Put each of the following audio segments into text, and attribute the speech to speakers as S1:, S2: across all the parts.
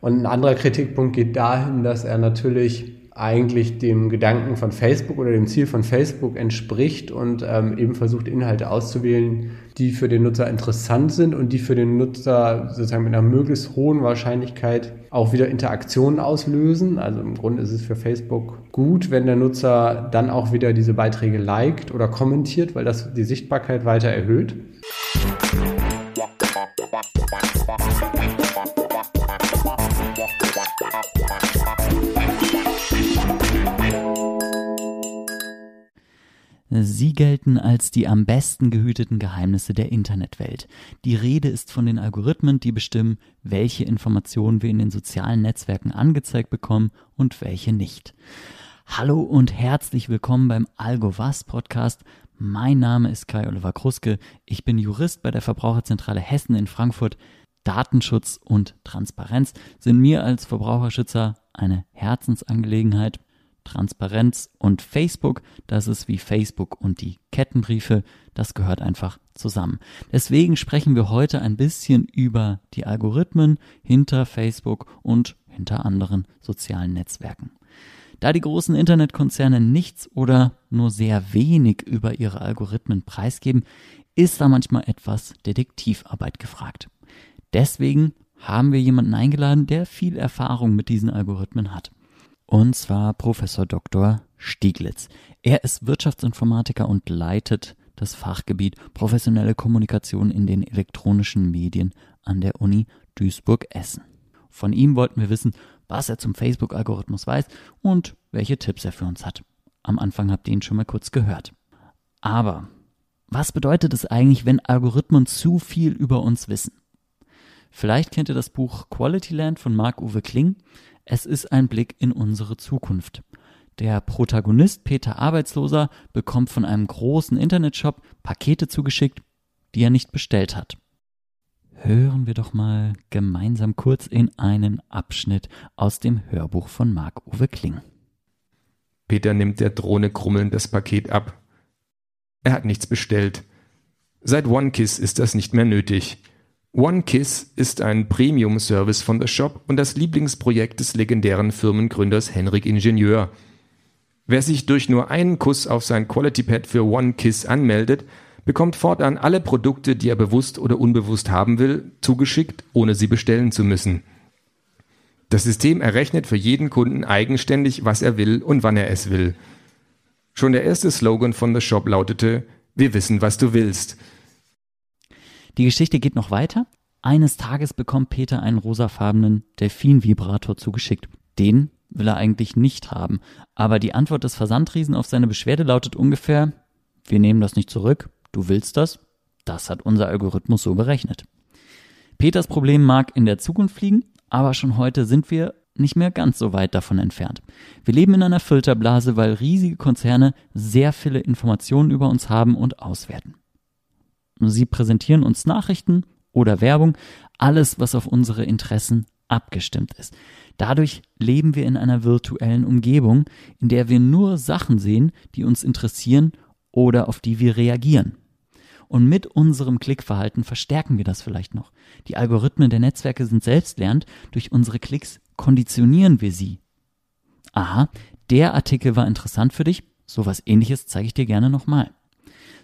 S1: Und ein anderer Kritikpunkt geht dahin, dass er natürlich eigentlich dem Gedanken von Facebook oder dem Ziel von Facebook entspricht und ähm, eben versucht, Inhalte auszuwählen, die für den Nutzer interessant sind und die für den Nutzer sozusagen mit einer möglichst hohen Wahrscheinlichkeit auch wieder Interaktionen auslösen. Also im Grunde ist es für Facebook gut, wenn der Nutzer dann auch wieder diese Beiträge liked oder kommentiert, weil das die Sichtbarkeit weiter erhöht.
S2: Sie gelten als die am besten gehüteten Geheimnisse der Internetwelt. Die Rede ist von den Algorithmen, die bestimmen, welche Informationen wir in den sozialen Netzwerken angezeigt bekommen und welche nicht. Hallo und herzlich willkommen beim AlgoVas Podcast. Mein Name ist Kai Oliver Kruske. Ich bin Jurist bei der Verbraucherzentrale Hessen in Frankfurt. Datenschutz und Transparenz sind mir als Verbraucherschützer eine Herzensangelegenheit. Transparenz und Facebook, das ist wie Facebook und die Kettenbriefe, das gehört einfach zusammen. Deswegen sprechen wir heute ein bisschen über die Algorithmen hinter Facebook und hinter anderen sozialen Netzwerken. Da die großen Internetkonzerne nichts oder nur sehr wenig über ihre Algorithmen preisgeben, ist da manchmal etwas Detektivarbeit gefragt. Deswegen haben wir jemanden eingeladen, der viel Erfahrung mit diesen Algorithmen hat. Und zwar Professor Dr. Stieglitz. Er ist Wirtschaftsinformatiker und leitet das Fachgebiet professionelle Kommunikation in den elektronischen Medien an der Uni Duisburg-Essen. Von ihm wollten wir wissen, was er zum Facebook-Algorithmus weiß und welche Tipps er für uns hat. Am Anfang habt ihr ihn schon mal kurz gehört. Aber was bedeutet es eigentlich, wenn Algorithmen zu viel über uns wissen? Vielleicht kennt ihr das Buch Quality Land von Marc-Uwe Kling. Es ist ein Blick in unsere Zukunft. Der Protagonist Peter Arbeitsloser bekommt von einem großen Internetshop Pakete zugeschickt, die er nicht bestellt hat. Hören wir doch mal gemeinsam kurz in einen Abschnitt aus dem Hörbuch von Marc-Uwe Kling.
S3: Peter nimmt der Drohne krummelnd das Paket ab. Er hat nichts bestellt. Seit OneKiss ist das nicht mehr nötig. OneKiss ist ein Premium-Service von The Shop und das Lieblingsprojekt des legendären Firmengründers Henrik Ingenieur. Wer sich durch nur einen Kuss auf sein Quality Pad für OneKiss anmeldet, bekommt fortan alle Produkte, die er bewusst oder unbewusst haben will, zugeschickt, ohne sie bestellen zu müssen. Das System errechnet für jeden Kunden eigenständig, was er will und wann er es will. Schon der erste Slogan von The Shop lautete, wir wissen, was du willst.
S2: Die Geschichte geht noch weiter. Eines Tages bekommt Peter einen rosafarbenen Delfin-Vibrator zugeschickt. Den will er eigentlich nicht haben. Aber die Antwort des Versandriesen auf seine Beschwerde lautet ungefähr, wir nehmen das nicht zurück, du willst das? Das hat unser Algorithmus so berechnet. Peters Problem mag in der Zukunft liegen, aber schon heute sind wir nicht mehr ganz so weit davon entfernt. Wir leben in einer Filterblase, weil riesige Konzerne sehr viele Informationen über uns haben und auswerten. Sie präsentieren uns Nachrichten oder Werbung, alles, was auf unsere Interessen abgestimmt ist. Dadurch leben wir in einer virtuellen Umgebung, in der wir nur Sachen sehen, die uns interessieren oder auf die wir reagieren. Und mit unserem Klickverhalten verstärken wir das vielleicht noch. Die Algorithmen der Netzwerke sind selbstlernend, durch unsere Klicks konditionieren wir sie. Aha, der Artikel war interessant für dich, sowas ähnliches zeige ich dir gerne nochmal.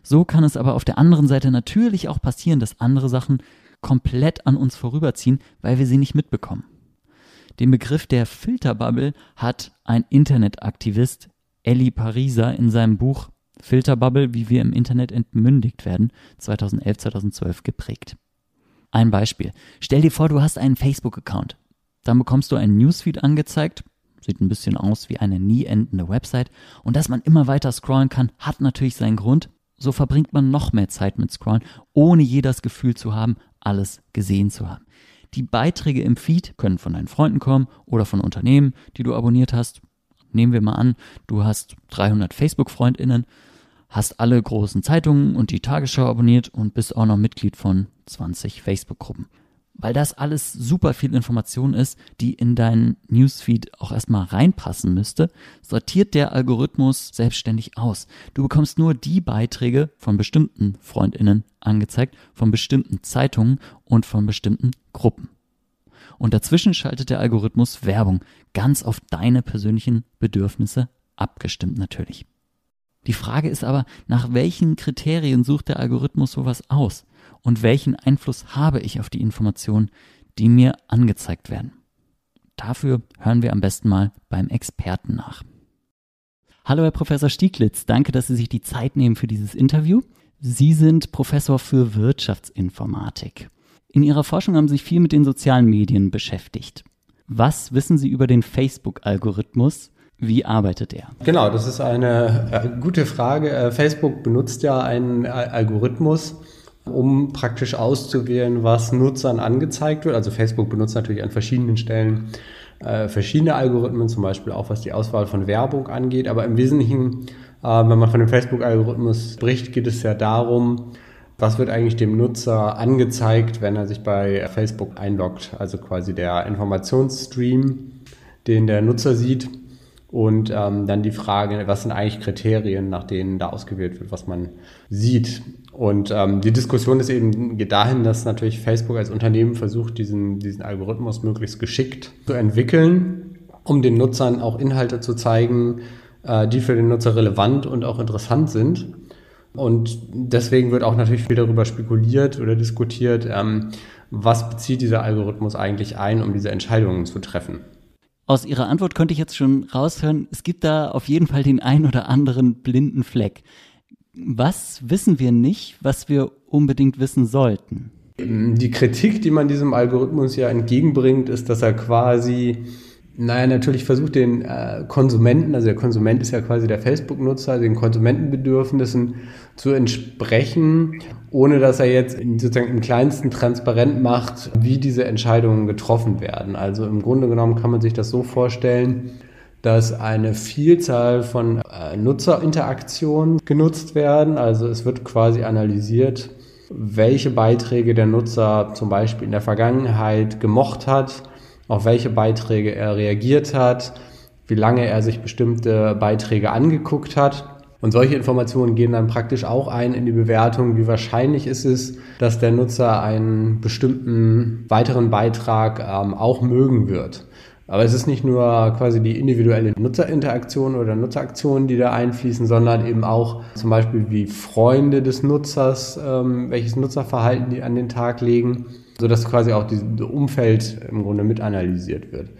S2: So kann es aber auf der anderen Seite natürlich auch passieren, dass andere Sachen komplett an uns vorüberziehen, weil wir sie nicht mitbekommen. Den Begriff der Filterbubble hat ein Internetaktivist, Ellie Pariser, in seinem Buch Filterbubble, wie wir im Internet entmündigt werden, 2011-2012 geprägt. Ein Beispiel. Stell dir vor, du hast einen Facebook-Account. Dann bekommst du einen Newsfeed angezeigt, sieht ein bisschen aus wie eine nie endende Website. Und dass man immer weiter scrollen kann, hat natürlich seinen Grund so verbringt man noch mehr Zeit mit Scrollen, ohne je das Gefühl zu haben, alles gesehen zu haben. Die Beiträge im Feed können von deinen Freunden kommen oder von Unternehmen, die du abonniert hast. Nehmen wir mal an, du hast 300 Facebook-Freundinnen, hast alle großen Zeitungen und die Tagesschau abonniert und bist auch noch Mitglied von 20 Facebook-Gruppen weil das alles super viel Information ist, die in deinen Newsfeed auch erstmal reinpassen müsste, sortiert der Algorithmus selbstständig aus. Du bekommst nur die Beiträge von bestimmten Freundinnen angezeigt, von bestimmten Zeitungen und von bestimmten Gruppen. und dazwischen schaltet der Algorithmus Werbung, ganz auf deine persönlichen Bedürfnisse abgestimmt natürlich. Die Frage ist aber, nach welchen Kriterien sucht der Algorithmus sowas aus und welchen Einfluss habe ich auf die Informationen, die mir angezeigt werden? Dafür hören wir am besten mal beim Experten nach. Hallo, Herr Professor Stieglitz, danke, dass Sie sich die Zeit nehmen für dieses Interview. Sie sind Professor für Wirtschaftsinformatik. In Ihrer Forschung haben Sie sich viel mit den sozialen Medien beschäftigt. Was wissen Sie über den Facebook-Algorithmus? Wie arbeitet er?
S1: Genau, das ist eine äh, gute Frage. Äh, Facebook benutzt ja einen Algorithmus, um praktisch auszuwählen, was Nutzern angezeigt wird. Also Facebook benutzt natürlich an verschiedenen Stellen äh, verschiedene Algorithmen, zum Beispiel auch was die Auswahl von Werbung angeht. Aber im Wesentlichen, äh, wenn man von dem Facebook-Algorithmus spricht, geht es ja darum, was wird eigentlich dem Nutzer angezeigt, wenn er sich bei Facebook einloggt. Also quasi der Informationsstream, den der Nutzer sieht. Und ähm, dann die Frage, was sind eigentlich Kriterien, nach denen da ausgewählt wird, was man sieht. Und ähm, die Diskussion ist eben geht dahin, dass natürlich Facebook als Unternehmen versucht, diesen, diesen Algorithmus möglichst geschickt zu entwickeln, um den Nutzern auch Inhalte zu zeigen, äh, die für den Nutzer relevant und auch interessant sind. Und deswegen wird auch natürlich viel darüber spekuliert oder diskutiert, ähm, was bezieht dieser Algorithmus eigentlich ein, um diese Entscheidungen zu treffen.
S2: Aus Ihrer Antwort könnte ich jetzt schon raushören, es gibt da auf jeden Fall den ein oder anderen blinden Fleck was wissen wir nicht, was wir unbedingt wissen sollten?
S1: Die Kritik, die man diesem Algorithmus ja entgegenbringt, ist, dass er quasi, naja, natürlich versucht, den äh, Konsumenten, also der Konsument ist ja quasi der Facebook-Nutzer, den Konsumentenbedürfnissen zu entsprechen, ohne dass er jetzt sozusagen im kleinsten transparent macht, wie diese Entscheidungen getroffen werden. Also im Grunde genommen kann man sich das so vorstellen, dass eine Vielzahl von äh, Nutzerinteraktionen genutzt werden. Also es wird quasi analysiert, welche Beiträge der Nutzer zum Beispiel in der Vergangenheit gemocht hat, auf welche Beiträge er reagiert hat, wie lange er sich bestimmte Beiträge angeguckt hat. Und solche Informationen gehen dann praktisch auch ein in die Bewertung, wie wahrscheinlich ist es, dass der Nutzer einen bestimmten weiteren Beitrag ähm, auch mögen wird. Aber es ist nicht nur quasi die individuelle Nutzerinteraktion oder Nutzeraktionen, die da einfließen, sondern eben auch zum Beispiel wie Freunde des Nutzers, ähm, welches Nutzerverhalten die an den Tag legen, sodass quasi auch dieses Umfeld im Grunde mit analysiert wird.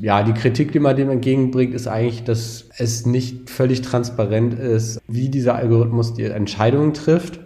S1: Ja, die Kritik, die man dem entgegenbringt, ist eigentlich, dass es nicht völlig transparent ist, wie dieser Algorithmus die Entscheidungen trifft.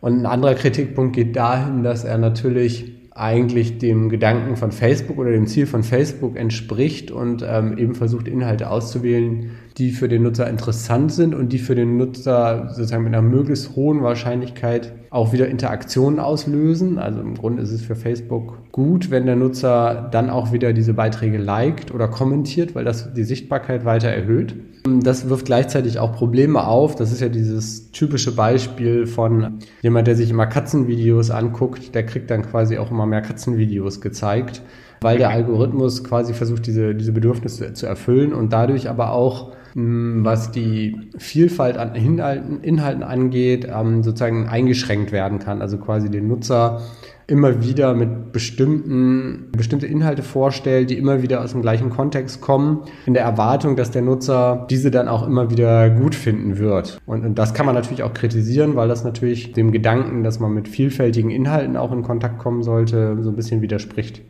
S1: Und ein anderer Kritikpunkt geht dahin, dass er natürlich eigentlich dem Gedanken von Facebook oder dem Ziel von Facebook entspricht und ähm, eben versucht, Inhalte auszuwählen, die für den Nutzer interessant sind und die für den Nutzer sozusagen mit einer möglichst hohen Wahrscheinlichkeit auch wieder Interaktionen auslösen. Also im Grunde ist es für Facebook gut, wenn der Nutzer dann auch wieder diese Beiträge liked oder kommentiert, weil das die Sichtbarkeit weiter erhöht. Das wirft gleichzeitig auch Probleme auf. Das ist ja dieses typische Beispiel von jemand, der sich immer Katzenvideos anguckt, der kriegt dann quasi auch immer mehr Katzenvideos gezeigt, weil der Algorithmus quasi versucht, diese, diese Bedürfnisse zu erfüllen und dadurch aber auch was die Vielfalt an Inhalten, Inhalten angeht, ähm, sozusagen eingeschränkt werden kann. Also quasi den Nutzer immer wieder mit bestimmten, bestimmte Inhalte vorstellt, die immer wieder aus dem gleichen Kontext kommen, in der Erwartung, dass der Nutzer diese dann auch immer wieder gut finden wird. Und, und das kann man natürlich auch kritisieren, weil das natürlich dem Gedanken, dass man mit vielfältigen Inhalten auch in Kontakt kommen sollte, so ein bisschen widerspricht.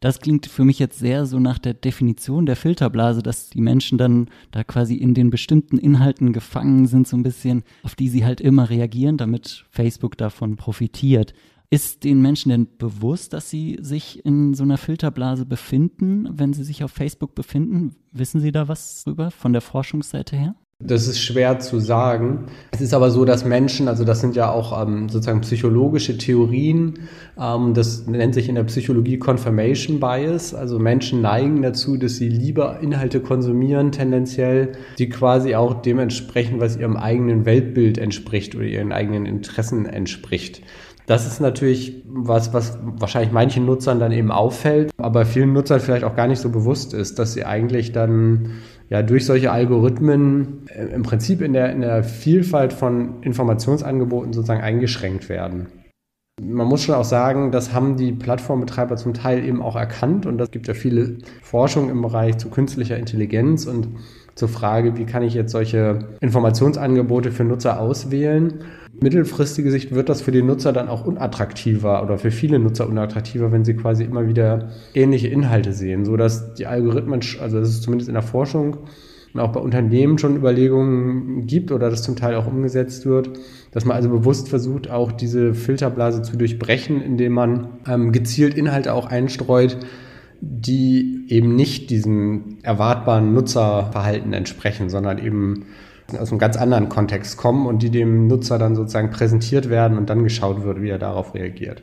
S2: Das klingt für mich jetzt sehr so nach der Definition der Filterblase, dass die Menschen dann da quasi in den bestimmten Inhalten gefangen sind, so ein bisschen, auf die sie halt immer reagieren, damit Facebook davon profitiert. Ist den Menschen denn bewusst, dass sie sich in so einer Filterblase befinden, wenn sie sich auf Facebook befinden? Wissen Sie da was drüber von der Forschungsseite her?
S1: Das ist schwer zu sagen. Es ist aber so, dass Menschen, also das sind ja auch ähm, sozusagen psychologische Theorien, ähm, das nennt sich in der Psychologie Confirmation Bias. Also Menschen neigen dazu, dass sie lieber Inhalte konsumieren, tendenziell, die quasi auch dementsprechend, was ihrem eigenen Weltbild entspricht oder ihren eigenen Interessen entspricht. Das ist natürlich was, was wahrscheinlich manchen Nutzern dann eben auffällt, aber vielen Nutzern vielleicht auch gar nicht so bewusst ist, dass sie eigentlich dann ja durch solche Algorithmen äh, im Prinzip in der, in der Vielfalt von Informationsangeboten sozusagen eingeschränkt werden. Man muss schon auch sagen, das haben die Plattformbetreiber zum Teil eben auch erkannt und das gibt ja viele Forschung im Bereich zu künstlicher Intelligenz und zur Frage, wie kann ich jetzt solche Informationsangebote für Nutzer auswählen. Mittelfristige Sicht wird das für die Nutzer dann auch unattraktiver oder für viele Nutzer unattraktiver, wenn sie quasi immer wieder ähnliche Inhalte sehen, so dass die Algorithmen, also das ist zumindest in der Forschung und auch bei Unternehmen schon Überlegungen gibt oder das zum Teil auch umgesetzt wird, dass man also bewusst versucht, auch diese Filterblase zu durchbrechen, indem man ähm, gezielt Inhalte auch einstreut, die eben nicht diesem erwartbaren Nutzerverhalten entsprechen, sondern eben aus einem ganz anderen Kontext kommen und die dem Nutzer dann sozusagen präsentiert werden und dann geschaut wird, wie er darauf reagiert.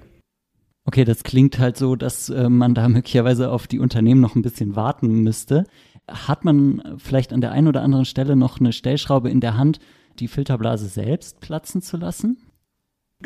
S2: Okay, das klingt halt so, dass äh, man da möglicherweise auf die Unternehmen noch ein bisschen warten müsste. Hat man vielleicht an der einen oder anderen Stelle noch eine Stellschraube in der Hand, die Filterblase selbst platzen zu lassen?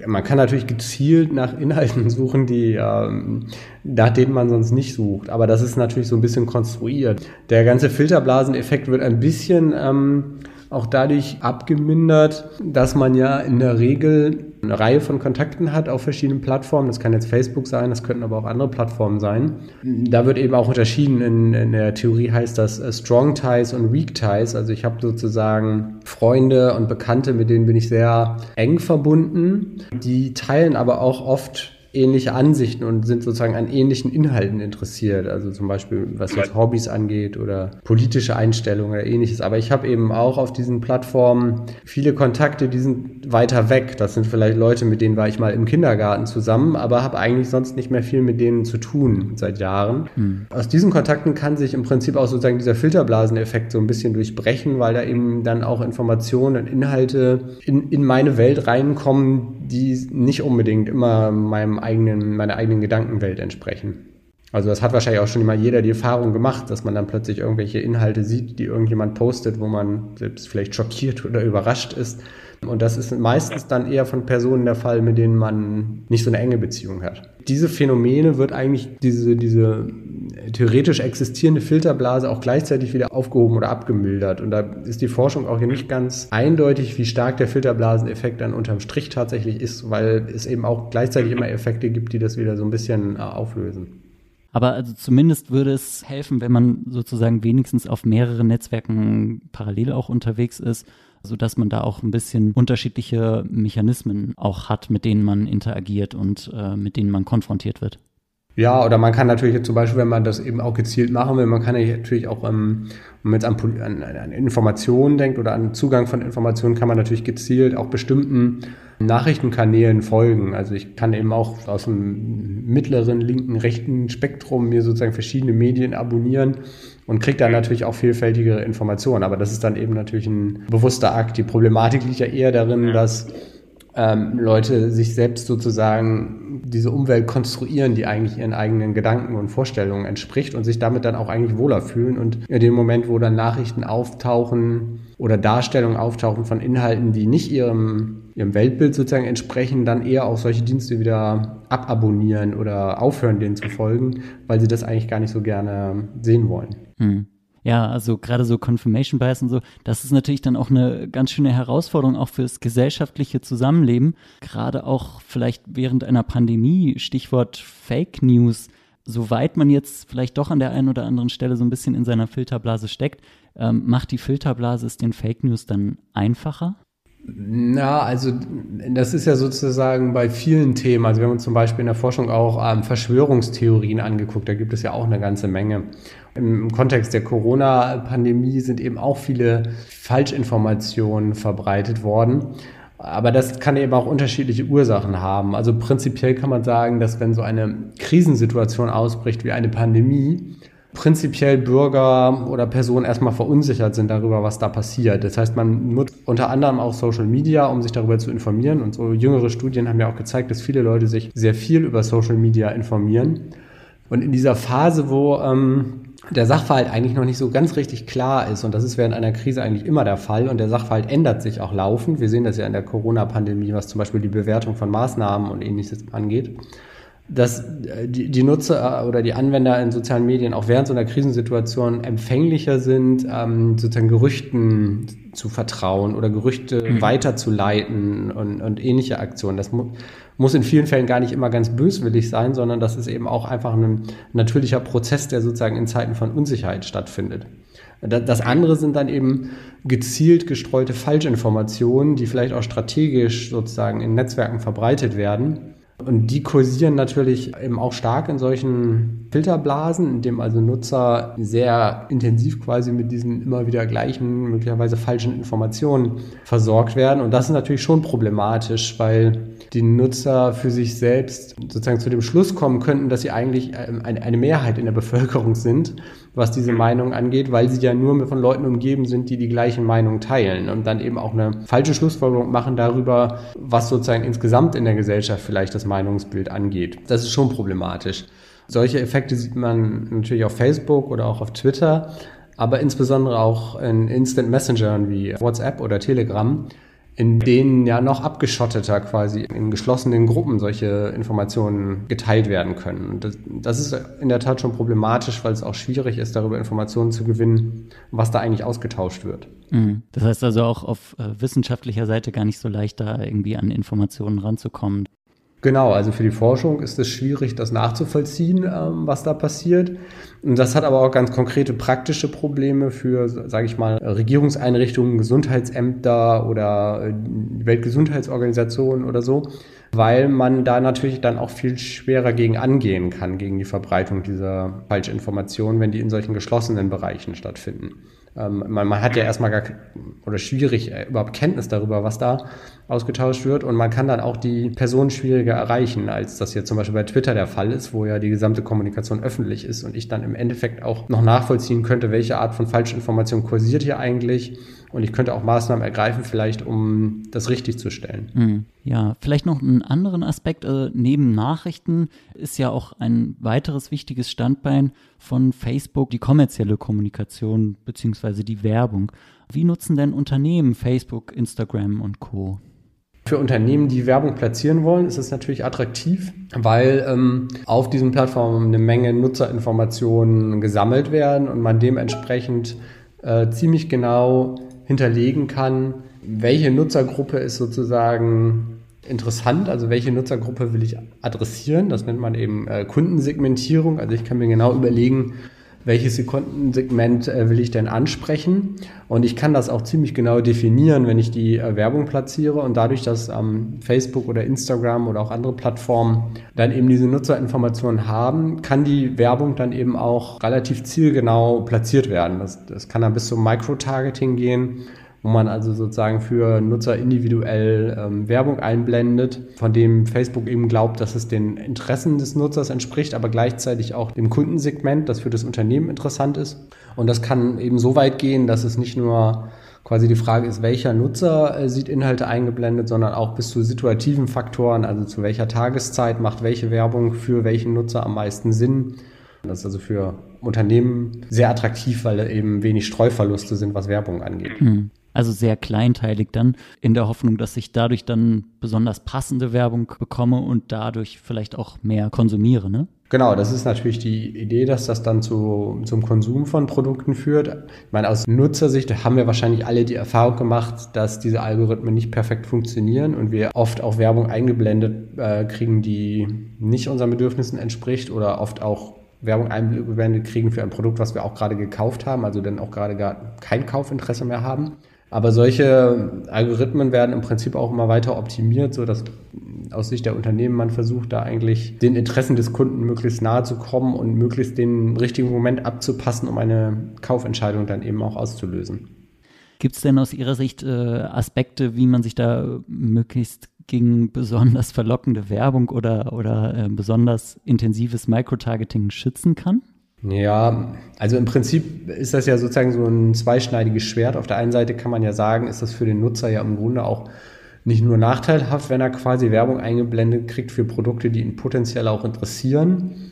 S1: Man kann natürlich gezielt nach Inhalten suchen, die, ähm, nach denen man sonst nicht sucht. Aber das ist natürlich so ein bisschen konstruiert. Der ganze Filterblaseneffekt wird ein bisschen ähm, auch dadurch abgemindert, dass man ja in der Regel eine Reihe von Kontakten hat auf verschiedenen Plattformen. Das kann jetzt Facebook sein, das könnten aber auch andere Plattformen sein. Da wird eben auch unterschieden. In, in der Theorie heißt das äh, Strong Ties und Weak Ties. Also ich habe sozusagen Freunde und Bekannte, mit denen bin ich sehr eng verbunden. Die teilen aber auch oft ähnliche Ansichten und sind sozusagen an ähnlichen Inhalten interessiert. Also zum Beispiel, was jetzt Hobbys angeht oder politische Einstellungen oder ähnliches. Aber ich habe eben auch auf diesen Plattformen viele Kontakte, die sind weiter weg. Das sind vielleicht Leute, mit denen war ich mal im Kindergarten zusammen, aber habe eigentlich sonst nicht mehr viel mit denen zu tun seit Jahren. Mhm. Aus diesen Kontakten kann sich im Prinzip auch sozusagen dieser Filterblaseneffekt so ein bisschen durchbrechen, weil da eben dann auch Informationen und Inhalte in, in meine Welt reinkommen, die nicht unbedingt immer meinem eigenen, meiner eigenen Gedankenwelt entsprechen. Also das hat wahrscheinlich auch schon immer jeder die Erfahrung gemacht, dass man dann plötzlich irgendwelche Inhalte sieht, die irgendjemand postet, wo man selbst vielleicht schockiert oder überrascht ist. Und das ist meistens dann eher von Personen der Fall, mit denen man nicht so eine enge Beziehung hat. Diese Phänomene wird eigentlich diese, diese theoretisch existierende Filterblase auch gleichzeitig wieder aufgehoben oder abgemildert. Und da ist die Forschung auch hier nicht ganz eindeutig, wie stark der Filterblaseneffekt dann unterm Strich tatsächlich ist, weil es eben auch gleichzeitig immer Effekte gibt, die das wieder so ein bisschen äh, auflösen.
S2: Aber also zumindest würde es helfen, wenn man sozusagen wenigstens auf mehreren Netzwerken parallel auch unterwegs ist, sodass man da auch ein bisschen unterschiedliche Mechanismen auch hat, mit denen man interagiert und äh, mit denen man konfrontiert wird.
S1: Ja, oder man kann natürlich zum Beispiel, wenn man das eben auch gezielt machen will, man kann ja natürlich auch, ähm, wenn man jetzt an, an, an Informationen denkt oder an Zugang von Informationen, kann man natürlich gezielt auch bestimmten Nachrichtenkanälen folgen. Also ich kann eben auch aus dem mittleren, linken, rechten Spektrum mir sozusagen verschiedene Medien abonnieren und kriege dann natürlich auch vielfältigere Informationen. Aber das ist dann eben natürlich ein bewusster Akt. Die Problematik liegt ja eher darin, dass ähm, Leute sich selbst sozusagen diese Umwelt konstruieren, die eigentlich ihren eigenen Gedanken und Vorstellungen entspricht und sich damit dann auch eigentlich wohler fühlen. Und in dem Moment, wo dann Nachrichten auftauchen oder Darstellungen auftauchen von Inhalten, die nicht ihrem, ihrem Weltbild sozusagen entsprechen, dann eher auch solche Dienste wieder ababonnieren oder aufhören, denen zu folgen, weil sie das eigentlich gar nicht so gerne sehen wollen. Hm.
S2: Ja, also gerade so Confirmation Bias und so, das ist natürlich dann auch eine ganz schöne Herausforderung auch fürs gesellschaftliche Zusammenleben. Gerade auch vielleicht während einer Pandemie, Stichwort Fake News, soweit man jetzt vielleicht doch an der einen oder anderen Stelle so ein bisschen in seiner Filterblase steckt, ähm, macht die Filterblase es den Fake News dann einfacher?
S1: Na, also das ist ja sozusagen bei vielen Themen. Also wir haben uns zum Beispiel in der Forschung auch ähm, Verschwörungstheorien angeguckt. Da gibt es ja auch eine ganze Menge. Im Kontext der Corona-Pandemie sind eben auch viele Falschinformationen verbreitet worden. Aber das kann eben auch unterschiedliche Ursachen haben. Also prinzipiell kann man sagen, dass wenn so eine Krisensituation ausbricht wie eine Pandemie, prinzipiell Bürger oder Personen erstmal verunsichert sind darüber, was da passiert. Das heißt, man nutzt unter anderem auch Social Media, um sich darüber zu informieren. Und so jüngere Studien haben ja auch gezeigt, dass viele Leute sich sehr viel über Social Media informieren. Und in dieser Phase, wo ähm, der Sachverhalt eigentlich noch nicht so ganz richtig klar ist, und das ist während einer Krise eigentlich immer der Fall, und der Sachverhalt ändert sich auch laufend. Wir sehen das ja in der Corona-Pandemie, was zum Beispiel die Bewertung von Maßnahmen und ähnliches angeht dass äh, die, die Nutzer oder die Anwender in sozialen Medien auch während so einer Krisensituation empfänglicher sind, ähm, sozusagen Gerüchten zu vertrauen oder Gerüchte mhm. weiterzuleiten und, und ähnliche Aktionen. Das mu muss in vielen Fällen gar nicht immer ganz böswillig sein, sondern das ist eben auch einfach ein natürlicher Prozess, der sozusagen in Zeiten von Unsicherheit stattfindet. Das andere sind dann eben gezielt gestreute Falschinformationen, die vielleicht auch strategisch sozusagen in Netzwerken verbreitet werden und die kursieren natürlich eben auch stark in solchen Filterblasen, in dem also Nutzer sehr intensiv quasi mit diesen immer wieder gleichen, möglicherweise falschen Informationen versorgt werden. Und das ist natürlich schon problematisch, weil die Nutzer für sich selbst sozusagen zu dem Schluss kommen könnten, dass sie eigentlich ähm, eine Mehrheit in der Bevölkerung sind, was diese Meinung angeht, weil sie ja nur von Leuten umgeben sind, die die gleichen Meinungen teilen und dann eben auch eine falsche Schlussfolgerung machen darüber, was sozusagen insgesamt in der Gesellschaft vielleicht das Meinungsbild angeht. Das ist schon problematisch. Solche Effekte sieht man natürlich auf Facebook oder auch auf Twitter, aber insbesondere auch in Instant Messengern wie WhatsApp oder Telegram in denen ja noch abgeschotteter quasi in geschlossenen Gruppen solche Informationen geteilt werden können. Das, das ist in der Tat schon problematisch, weil es auch schwierig ist, darüber Informationen zu gewinnen, was da eigentlich ausgetauscht wird.
S2: Mhm. Das heißt also auch auf äh, wissenschaftlicher Seite gar nicht so leicht, da irgendwie an Informationen ranzukommen.
S1: Genau, also für die Forschung ist es schwierig, das nachzuvollziehen, ähm, was da passiert. Und das hat aber auch ganz konkrete praktische Probleme für, sage ich mal, Regierungseinrichtungen, Gesundheitsämter oder äh, Weltgesundheitsorganisationen oder so, weil man da natürlich dann auch viel schwerer gegen angehen kann, gegen die Verbreitung dieser Falschinformationen, wenn die in solchen geschlossenen Bereichen stattfinden. Ähm, man, man, hat ja erstmal gar oder schwierig äh, überhaupt Kenntnis darüber, was da ausgetauscht wird und man kann dann auch die Person schwieriger erreichen, als das jetzt zum Beispiel bei Twitter der Fall ist, wo ja die gesamte Kommunikation öffentlich ist und ich dann im Endeffekt auch noch nachvollziehen könnte, welche Art von Falschinformation kursiert hier eigentlich und ich könnte auch Maßnahmen ergreifen, vielleicht um das richtig zu stellen.
S2: Mhm. Ja, vielleicht noch einen anderen Aspekt. Also neben Nachrichten ist ja auch ein weiteres wichtiges Standbein von Facebook die kommerzielle Kommunikation beziehungsweise die Werbung. Wie nutzen denn Unternehmen Facebook, Instagram und Co?
S1: Für Unternehmen, die Werbung platzieren wollen, ist es natürlich attraktiv, weil ähm, auf diesen Plattformen eine Menge Nutzerinformationen gesammelt werden und man dementsprechend äh, ziemlich genau hinterlegen kann, welche Nutzergruppe ist sozusagen interessant, also welche Nutzergruppe will ich adressieren. Das nennt man eben äh, Kundensegmentierung. Also ich kann mir genau überlegen, welches Kundensegment äh, will ich denn ansprechen. Und ich kann das auch ziemlich genau definieren, wenn ich die äh, Werbung platziere. Und dadurch, dass ähm, Facebook oder Instagram oder auch andere Plattformen dann eben diese Nutzerinformationen haben, kann die Werbung dann eben auch relativ zielgenau platziert werden. Das, das kann dann bis zum Microtargeting gehen wo man also sozusagen für Nutzer individuell ähm, Werbung einblendet, von dem Facebook eben glaubt, dass es den Interessen des Nutzers entspricht, aber gleichzeitig auch dem Kundensegment, das für das Unternehmen interessant ist. Und das kann eben so weit gehen, dass es nicht nur quasi die Frage ist, welcher Nutzer äh, sieht Inhalte eingeblendet, sondern auch bis zu situativen Faktoren, also zu welcher Tageszeit macht welche Werbung für welchen Nutzer am meisten Sinn. Das ist also für Unternehmen sehr attraktiv, weil eben wenig Streuverluste sind, was Werbung angeht.
S2: Mhm. Also sehr kleinteilig dann, in der Hoffnung, dass ich dadurch dann besonders passende Werbung bekomme und dadurch vielleicht auch mehr konsumiere, ne?
S1: Genau, das ist natürlich die Idee, dass das dann zu, zum Konsum von Produkten führt. Ich meine, aus Nutzersicht haben wir wahrscheinlich alle die Erfahrung gemacht, dass diese Algorithmen nicht perfekt funktionieren und wir oft auch Werbung eingeblendet äh, kriegen, die nicht unseren Bedürfnissen entspricht oder oft auch Werbung eingeblendet kriegen für ein Produkt, was wir auch gerade gekauft haben, also dann auch gerade gar kein Kaufinteresse mehr haben. Aber solche Algorithmen werden im Prinzip auch immer weiter optimiert, so dass aus Sicht der Unternehmen man versucht, da eigentlich den Interessen des Kunden möglichst nahe zu kommen und möglichst den richtigen Moment abzupassen, um eine Kaufentscheidung dann eben auch auszulösen.
S2: Gibt es denn aus Ihrer Sicht äh, Aspekte, wie man sich da möglichst gegen besonders verlockende Werbung oder, oder äh, besonders intensives Microtargeting schützen kann?
S1: Ja, also im Prinzip ist das ja sozusagen so ein zweischneidiges Schwert. Auf der einen Seite kann man ja sagen, ist das für den Nutzer ja im Grunde auch nicht nur nachteilhaft, wenn er quasi Werbung eingeblendet kriegt für Produkte, die ihn potenziell auch interessieren,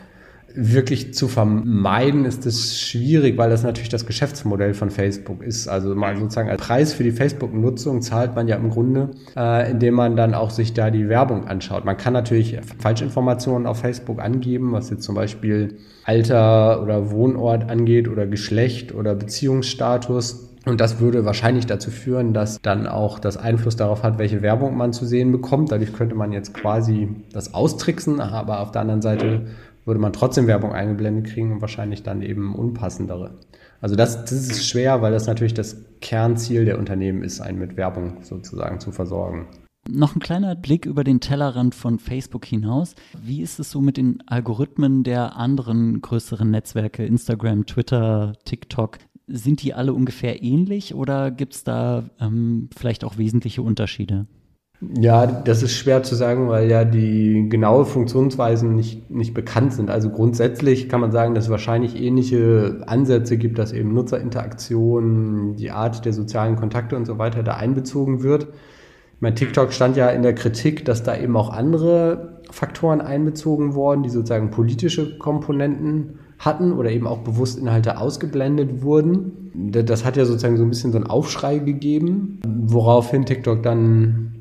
S1: wirklich zu vermeiden, ist es schwierig, weil das natürlich das Geschäftsmodell von Facebook ist. Also mal sozusagen als Preis für die Facebook-Nutzung zahlt man ja im Grunde, äh, indem man dann auch sich da die Werbung anschaut. Man kann natürlich Falschinformationen auf Facebook angeben, was jetzt zum Beispiel Alter oder Wohnort angeht oder Geschlecht oder Beziehungsstatus Und das würde wahrscheinlich dazu führen, dass dann auch das Einfluss darauf hat, welche Werbung man zu sehen bekommt. Dadurch könnte man jetzt quasi das austricksen, aber auf der anderen Seite würde man trotzdem Werbung eingeblendet kriegen und wahrscheinlich dann eben unpassendere. Also das, das ist schwer, weil das natürlich das Kernziel der Unternehmen ist, einen mit Werbung sozusagen zu versorgen.
S2: Noch ein kleiner Blick über den Tellerrand von Facebook hinaus. Wie ist es so mit den Algorithmen der anderen größeren Netzwerke, Instagram, Twitter, TikTok? Sind die alle ungefähr ähnlich oder gibt es da ähm, vielleicht auch wesentliche Unterschiede?
S1: Ja, das ist schwer zu sagen, weil ja die genaue Funktionsweisen nicht, nicht bekannt sind. Also grundsätzlich kann man sagen, dass es wahrscheinlich ähnliche Ansätze gibt, dass eben Nutzerinteraktion, die Art der sozialen Kontakte und so weiter da einbezogen wird. Mein TikTok stand ja in der Kritik, dass da eben auch andere Faktoren einbezogen wurden, die sozusagen politische Komponenten hatten oder eben auch bewusst Inhalte ausgeblendet wurden. Das hat ja sozusagen so ein bisschen so einen Aufschrei gegeben, woraufhin TikTok dann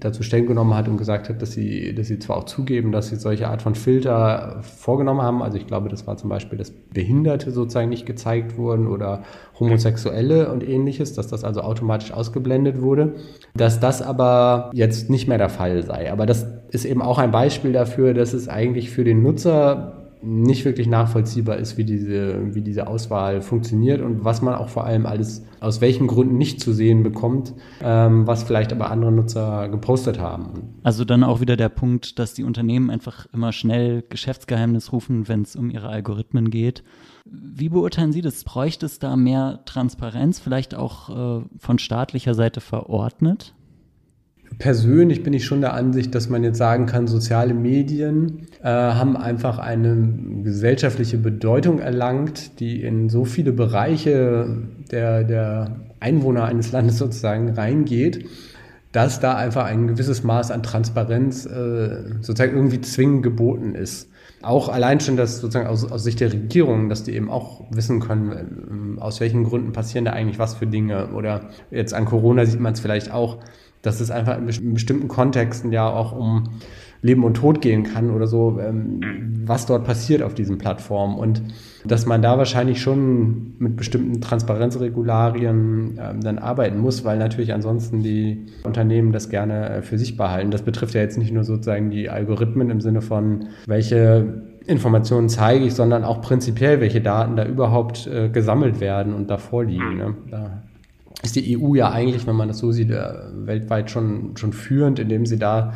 S1: dazu Stellung genommen hat und gesagt hat, dass sie, dass sie zwar auch zugeben, dass sie solche Art von Filter vorgenommen haben. Also ich glaube, das war zum Beispiel, dass Behinderte sozusagen nicht gezeigt wurden oder Homosexuelle und ähnliches, dass das also automatisch ausgeblendet wurde. Dass das aber jetzt nicht mehr der Fall sei. Aber das ist eben auch ein Beispiel dafür, dass es eigentlich für den Nutzer nicht wirklich nachvollziehbar ist, wie diese, wie diese Auswahl funktioniert und was man auch vor allem alles aus welchen Gründen nicht zu sehen bekommt, ähm, was vielleicht aber andere Nutzer gepostet haben.
S2: Also dann auch wieder der Punkt, dass die Unternehmen einfach immer schnell Geschäftsgeheimnis rufen, wenn es um ihre Algorithmen geht. Wie beurteilen Sie das? Bräuchte es da mehr Transparenz, vielleicht auch äh, von staatlicher Seite verordnet?
S1: Persönlich bin ich schon der Ansicht, dass man jetzt sagen kann, soziale Medien äh, haben einfach eine gesellschaftliche Bedeutung erlangt, die in so viele Bereiche der, der Einwohner eines Landes sozusagen reingeht, dass da einfach ein gewisses Maß an Transparenz äh, sozusagen irgendwie zwingend geboten ist. Auch allein schon das sozusagen aus, aus Sicht der Regierung, dass die eben auch wissen können, äh, aus welchen Gründen passieren da eigentlich was für Dinge. Oder jetzt an Corona sieht man es vielleicht auch, dass es einfach in bestimmten Kontexten ja auch um Leben und Tod gehen kann oder so, ähm, was dort passiert auf diesen Plattformen. Und dass man da wahrscheinlich schon mit bestimmten Transparenzregularien ähm, dann arbeiten muss, weil natürlich ansonsten die Unternehmen das gerne äh, für sich behalten. Das betrifft ja jetzt nicht nur sozusagen die Algorithmen im Sinne von, welche Informationen zeige ich, sondern auch prinzipiell, welche Daten da überhaupt äh, gesammelt werden und da vorliegen. Ne? Da ist die EU ja eigentlich, wenn man das so sieht, äh, weltweit schon, schon führend, indem sie da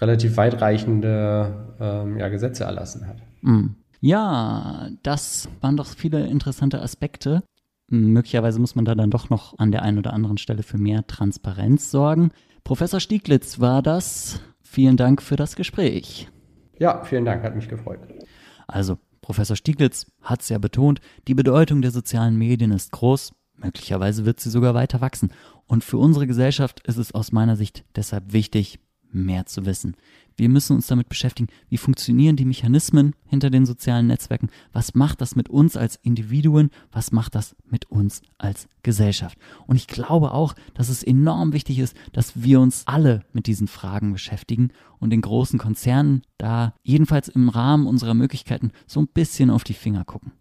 S1: relativ weitreichende ähm, ja, Gesetze erlassen hat.
S2: Mm. Ja, das waren doch viele interessante Aspekte. Möglicherweise muss man da dann doch noch an der einen oder anderen Stelle für mehr Transparenz sorgen. Professor Stieglitz war das. Vielen Dank für das Gespräch.
S1: Ja, vielen Dank, hat mich gefreut.
S2: Also, Professor Stieglitz hat es ja betont, die Bedeutung der sozialen Medien ist groß, Möglicherweise wird sie sogar weiter wachsen. Und für unsere Gesellschaft ist es aus meiner Sicht deshalb wichtig, mehr zu wissen. Wir müssen uns damit beschäftigen, wie funktionieren die Mechanismen hinter den sozialen Netzwerken, was macht das mit uns als Individuen, was macht das mit uns als Gesellschaft. Und ich glaube auch, dass es enorm wichtig ist, dass wir uns alle mit diesen Fragen beschäftigen und den großen Konzernen da jedenfalls im Rahmen unserer Möglichkeiten so ein bisschen auf die Finger gucken.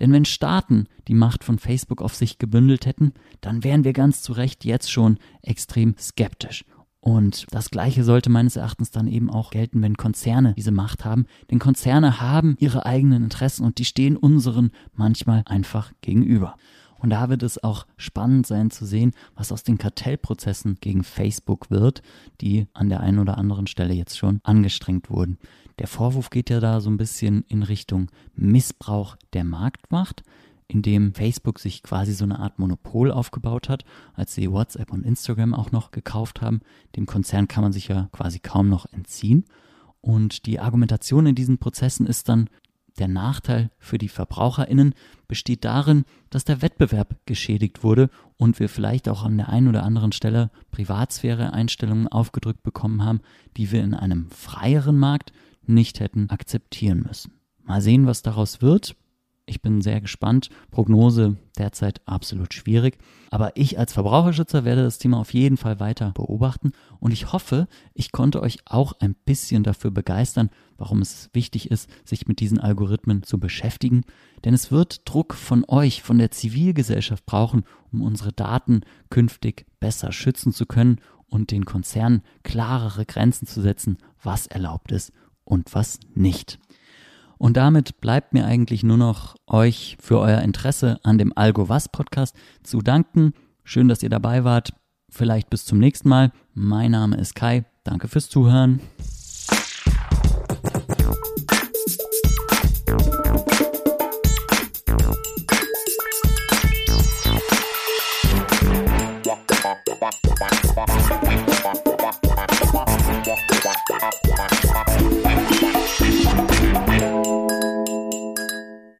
S2: Denn wenn Staaten die Macht von Facebook auf sich gebündelt hätten, dann wären wir ganz zu Recht jetzt schon extrem skeptisch. Und das Gleiche sollte meines Erachtens dann eben auch gelten, wenn Konzerne diese Macht haben. Denn Konzerne haben ihre eigenen Interessen und die stehen unseren manchmal einfach gegenüber. Und da wird es auch spannend sein zu sehen, was aus den Kartellprozessen gegen Facebook wird, die an der einen oder anderen Stelle jetzt schon angestrengt wurden. Der Vorwurf geht ja da so ein bisschen in Richtung Missbrauch der Marktmacht, indem Facebook sich quasi so eine Art Monopol aufgebaut hat, als sie WhatsApp und Instagram auch noch gekauft haben. Dem Konzern kann man sich ja quasi kaum noch entziehen. Und die Argumentation in diesen Prozessen ist dann, der Nachteil für die Verbraucherinnen besteht darin, dass der Wettbewerb geschädigt wurde und wir vielleicht auch an der einen oder anderen Stelle Privatsphäre-Einstellungen aufgedrückt bekommen haben, die wir in einem freieren Markt nicht hätten akzeptieren müssen. Mal sehen, was daraus wird. Ich bin sehr gespannt. Prognose derzeit absolut schwierig. Aber ich als Verbraucherschützer werde das Thema auf jeden Fall weiter beobachten. Und ich hoffe, ich konnte euch auch ein bisschen dafür begeistern, warum es wichtig ist, sich mit diesen Algorithmen zu beschäftigen. Denn es wird Druck von euch, von der Zivilgesellschaft brauchen, um unsere Daten künftig besser schützen zu können und den Konzernen klarere Grenzen zu setzen, was erlaubt ist und was nicht. Und damit bleibt mir eigentlich nur noch euch für euer Interesse an dem Algo Was Podcast zu danken. Schön, dass ihr dabei wart. Vielleicht bis zum nächsten Mal. Mein Name ist Kai. Danke fürs Zuhören.